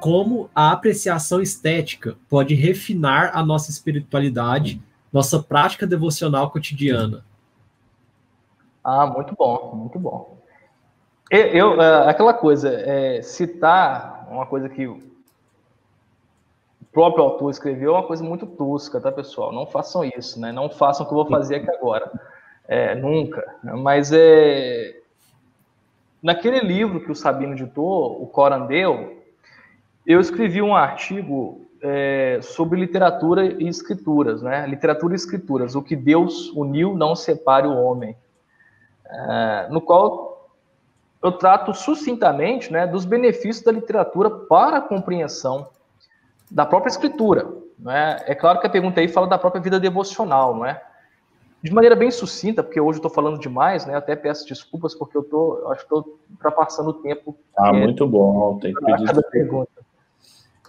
como a apreciação estética pode refinar a nossa espiritualidade, nossa prática devocional cotidiana. Ah, muito bom, muito bom. Eu, eu é, aquela coisa, é, citar uma coisa que o próprio autor escreveu é uma coisa muito tosca, tá, pessoal? Não façam isso, né? Não façam o que eu vou fazer aqui agora. É, nunca. Mas é. Naquele livro que o Sabino editou, o Corandeu, eu escrevi um artigo é, sobre literatura e escrituras, né? Literatura e escrituras, o que Deus uniu não separe o homem. É, no qual eu trato sucintamente né, dos benefícios da literatura para a compreensão da própria escritura. Né? É claro que a pergunta aí fala da própria vida devocional, não é? De maneira bem sucinta, porque hoje eu estou falando demais, né? Até peço desculpas porque eu tô, acho que estou ultrapassando o tempo. Ah, é, muito bom, tem que pedir. Cada pergunta.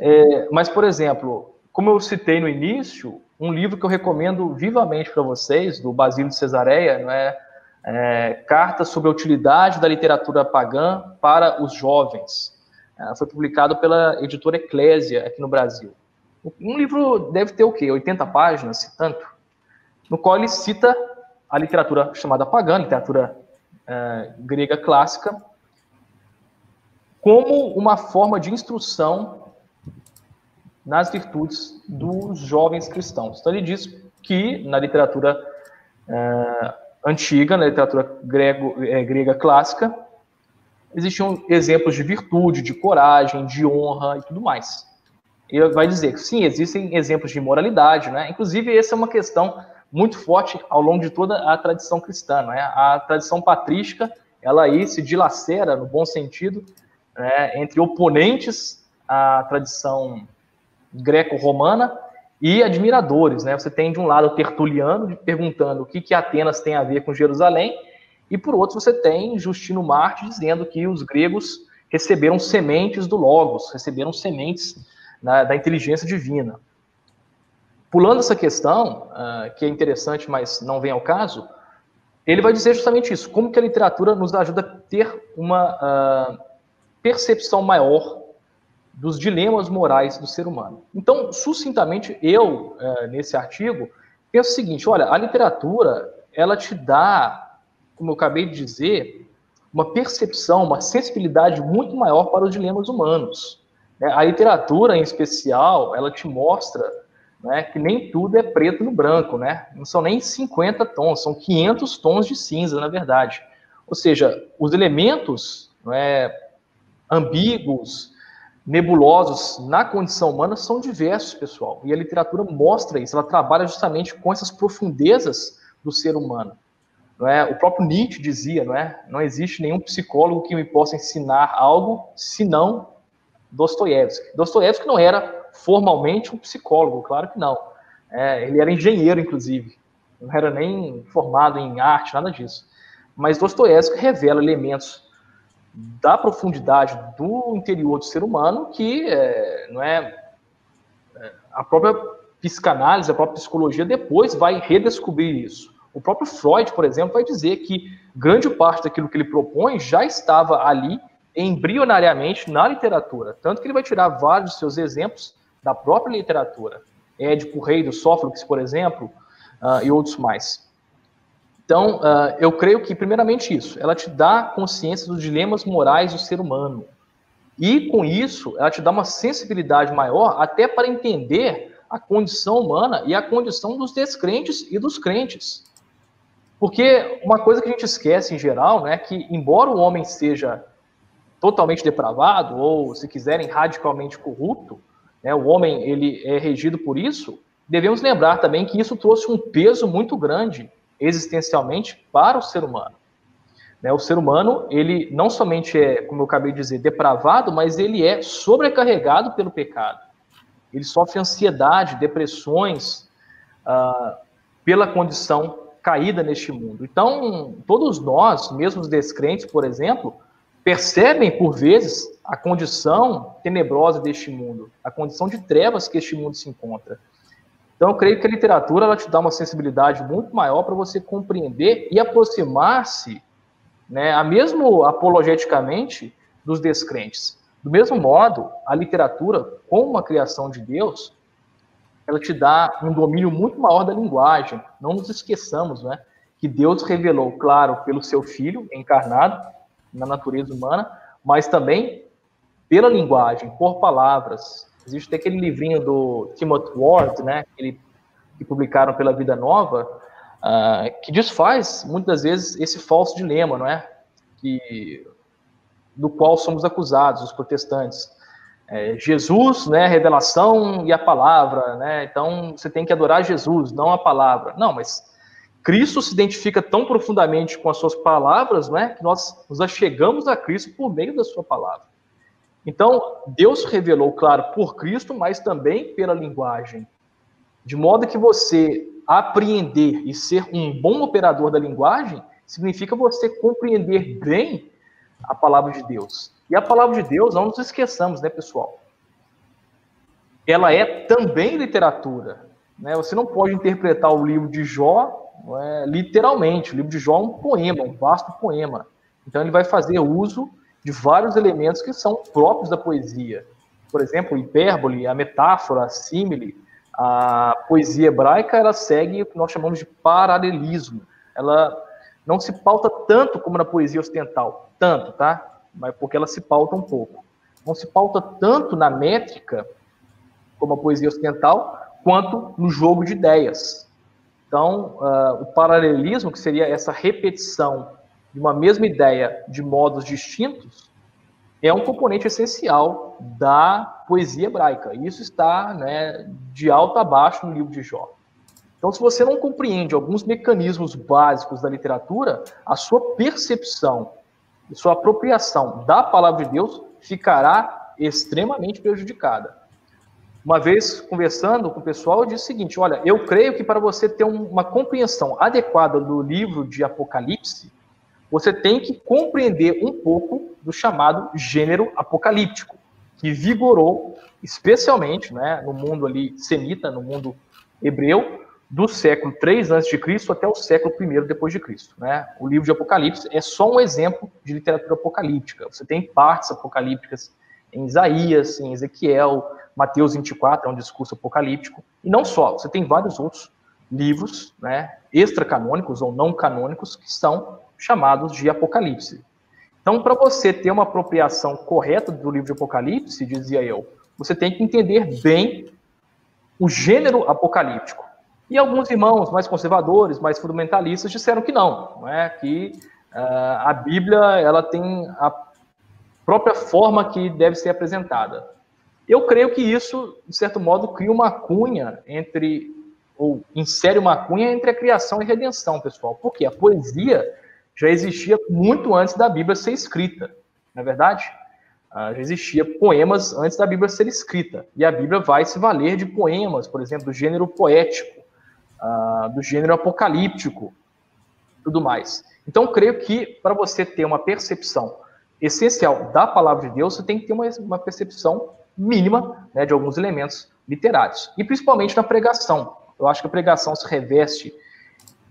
É, mas, por exemplo, como eu citei no início, um livro que eu recomendo vivamente para vocês, do Basílio de Cesareia, não é? é, Cartas sobre a Utilidade da Literatura Pagã para os Jovens. É, foi publicado pela editora Eclésia aqui no Brasil. Um livro deve ter o quê? 80 páginas, se tanto, no qual ele cita a literatura chamada pagã, literatura é, grega clássica, como uma forma de instrução nas virtudes dos jovens cristãos. Então ele diz que na literatura é, antiga, na literatura grego, é, grega clássica, existiam exemplos de virtude, de coragem, de honra e tudo mais. E vai dizer que sim, existem exemplos de moralidade, né? Inclusive, essa é uma questão muito forte ao longo de toda a tradição cristã, né? A tradição patrística, ela aí se dilacera, no bom sentido, né, entre oponentes à tradição greco-romana e admiradores, né? Você tem de um lado o Tertuliano perguntando o que, que Atenas tem a ver com Jerusalém, e por outro você tem Justino Marte dizendo que os gregos receberam sementes do Logos, receberam sementes da, da inteligência divina. Pulando essa questão, uh, que é interessante, mas não vem ao caso, ele vai dizer justamente isso, como que a literatura nos ajuda a ter uma uh, percepção maior dos dilemas morais do ser humano. Então, sucintamente, eu, é, nesse artigo, penso o seguinte: olha, a literatura, ela te dá, como eu acabei de dizer, uma percepção, uma sensibilidade muito maior para os dilemas humanos. Né? A literatura, em especial, ela te mostra né, que nem tudo é preto no branco, né? Não são nem 50 tons, são 500 tons de cinza, na verdade. Ou seja, os elementos é, ambíguos, nebulosos na condição humana são diversos, pessoal. E a literatura mostra isso, ela trabalha justamente com essas profundezas do ser humano. Não é? O próprio Nietzsche dizia, não é? Não existe nenhum psicólogo que me possa ensinar algo senão Dostoiévski. Dostoiévski não era formalmente um psicólogo, claro que não. É, ele era engenheiro, inclusive. Não era nem formado em arte, nada disso. Mas Dostoiévski revela elementos da profundidade do interior do ser humano que é, não é, é, a própria psicanálise, a própria psicologia depois vai redescobrir isso. O próprio Freud, por exemplo, vai dizer que grande parte daquilo que ele propõe já estava ali embrionariamente na literatura, tanto que ele vai tirar vários seus exemplos da própria literatura. Édipo Rei do Sófocles, por exemplo, uh, e outros mais. Então, uh, eu creio que, primeiramente, isso, ela te dá consciência dos dilemas morais do ser humano. E, com isso, ela te dá uma sensibilidade maior até para entender a condição humana e a condição dos descrentes e dos crentes. Porque uma coisa que a gente esquece em geral, né, que embora o homem seja totalmente depravado ou, se quiserem, radicalmente corrupto, né, o homem ele é regido por isso, devemos lembrar também que isso trouxe um peso muito grande existencialmente para o ser humano. Né, o ser humano, ele não somente é, como eu acabei de dizer, depravado, mas ele é sobrecarregado pelo pecado. Ele sofre ansiedade, depressões, ah, pela condição caída neste mundo. Então, todos nós, mesmo os descrentes, por exemplo, percebem por vezes a condição tenebrosa deste mundo, a condição de trevas que este mundo se encontra. Então, eu creio que a literatura ela te dá uma sensibilidade muito maior para você compreender e aproximar-se, né, a mesmo apologeticamente, dos descrentes. Do mesmo modo, a literatura, como uma criação de Deus, ela te dá um domínio muito maior da linguagem. Não nos esqueçamos, né, que Deus revelou, claro, pelo seu Filho encarnado na natureza humana, mas também pela linguagem, por palavras. Existe aquele livrinho do Timothy Ward, né, que, ele, que publicaram pela Vida Nova, uh, que desfaz muitas vezes esse falso dilema, não é? Que do qual somos acusados, os protestantes. É, Jesus, né, revelação e a palavra, né? Então você tem que adorar Jesus, não a palavra. Não, mas Cristo se identifica tão profundamente com as suas palavras, né, que nós nos achegamos a Cristo por meio da sua palavra. Então, Deus revelou, claro, por Cristo, mas também pela linguagem. De modo que você apreender e ser um bom operador da linguagem significa você compreender bem a palavra de Deus. E a palavra de Deus, não nos esqueçamos, né, pessoal? Ela é também literatura. Né? Você não pode interpretar o livro de Jó é, literalmente. O livro de Jó é um poema, um vasto poema. Então ele vai fazer uso de vários elementos que são próprios da poesia. Por exemplo, hipérbole, a metáfora, a símile. A poesia hebraica ela segue o que nós chamamos de paralelismo. Ela não se pauta tanto como na poesia ocidental, tanto, tá? Mas porque ela se pauta um pouco. Não se pauta tanto na métrica como a poesia ocidental, quanto no jogo de ideias. Então, uh, o paralelismo, que seria essa repetição de uma mesma ideia de modos distintos, é um componente essencial da poesia hebraica. Isso está né, de alto a baixo no livro de Jó. Então, se você não compreende alguns mecanismos básicos da literatura, a sua percepção e sua apropriação da palavra de Deus ficará extremamente prejudicada. Uma vez conversando com o pessoal, eu disse o seguinte: olha, eu creio que para você ter uma compreensão adequada do livro de Apocalipse, você tem que compreender um pouco do chamado gênero apocalíptico, que vigorou especialmente né, no mundo ali semita, no mundo hebreu, do século 3 a.C. até o século I depois de Cristo. Né? O livro de Apocalipse é só um exemplo de literatura apocalíptica. Você tem partes apocalípticas em Isaías, em Ezequiel, Mateus 24 é um discurso apocalíptico. E não só, você tem vários outros livros, né, extracanônicos ou não canônicos, que são chamados de Apocalipse. Então, para você ter uma apropriação correta do livro de Apocalipse, dizia eu, você tem que entender bem o gênero apocalíptico. E alguns irmãos mais conservadores, mais fundamentalistas, disseram que não, não é? que uh, a Bíblia ela tem a própria forma que deve ser apresentada. Eu creio que isso, de certo modo, cria uma cunha entre, ou insere uma cunha entre a criação e a redenção, pessoal. Porque a poesia já existia muito antes da Bíblia ser escrita, não é verdade? Uh, já existia poemas antes da Bíblia ser escrita. E a Bíblia vai se valer de poemas, por exemplo, do gênero poético, uh, do gênero apocalíptico, tudo mais. Então, creio que para você ter uma percepção essencial da palavra de Deus, você tem que ter uma, uma percepção mínima né, de alguns elementos literários. E principalmente na pregação. Eu acho que a pregação se reveste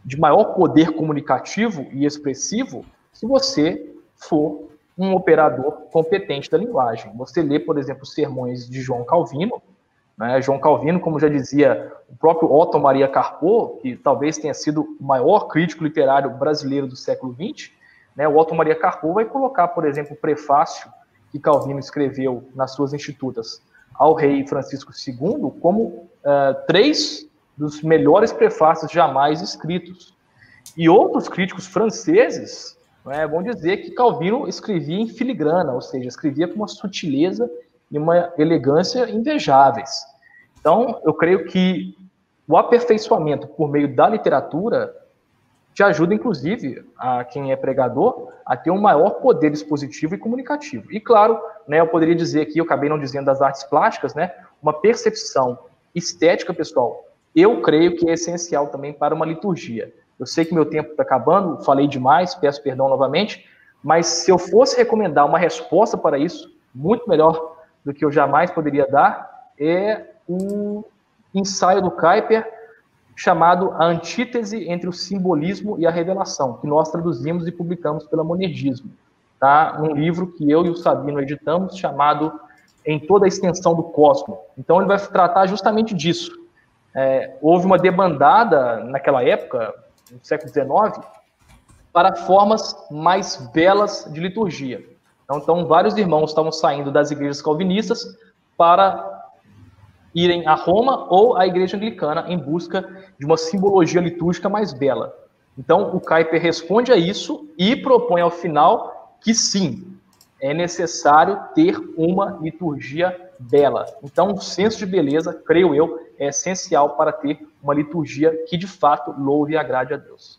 de maior poder comunicativo e expressivo se você for um operador competente da linguagem. Você lê, por exemplo, sermões de João Calvino, né? João Calvino, como já dizia o próprio Otto Maria Carpo, que talvez tenha sido o maior crítico literário brasileiro do século XX, né? o Otto Maria Carpo vai colocar, por exemplo, o prefácio que Calvino escreveu nas suas Institutas ao rei Francisco II como uh, três dos melhores prefácios jamais escritos. E outros críticos franceses né, vão dizer que Calvino escrevia em filigrana, ou seja, escrevia com uma sutileza e uma elegância invejáveis. Então, eu creio que o aperfeiçoamento por meio da literatura te ajuda, inclusive, a quem é pregador, a ter um maior poder expositivo e comunicativo. E, claro, né, eu poderia dizer aqui, eu acabei não dizendo das artes plásticas, né, uma percepção estética, pessoal, eu creio que é essencial também para uma liturgia. Eu sei que meu tempo está acabando, falei demais, peço perdão novamente, mas se eu fosse recomendar uma resposta para isso, muito melhor do que eu jamais poderia dar, é o ensaio do Kuyper chamado A Antítese entre o Simbolismo e a Revelação, que nós traduzimos e publicamos pela Monergismo. tá? Um livro que eu e o Sabino editamos chamado Em toda a extensão do cosmos. Então ele vai tratar justamente disso. É, houve uma debandada naquela época, no século XIX, para formas mais belas de liturgia. Então, então vários irmãos estavam saindo das igrejas calvinistas para irem a Roma ou à igreja anglicana em busca de uma simbologia litúrgica mais bela. Então, o Kuyper responde a isso e propõe ao final que sim, é necessário ter uma liturgia bela. Então, o senso de beleza, creio eu, é essencial para ter uma liturgia que de fato louve e agrade a Deus.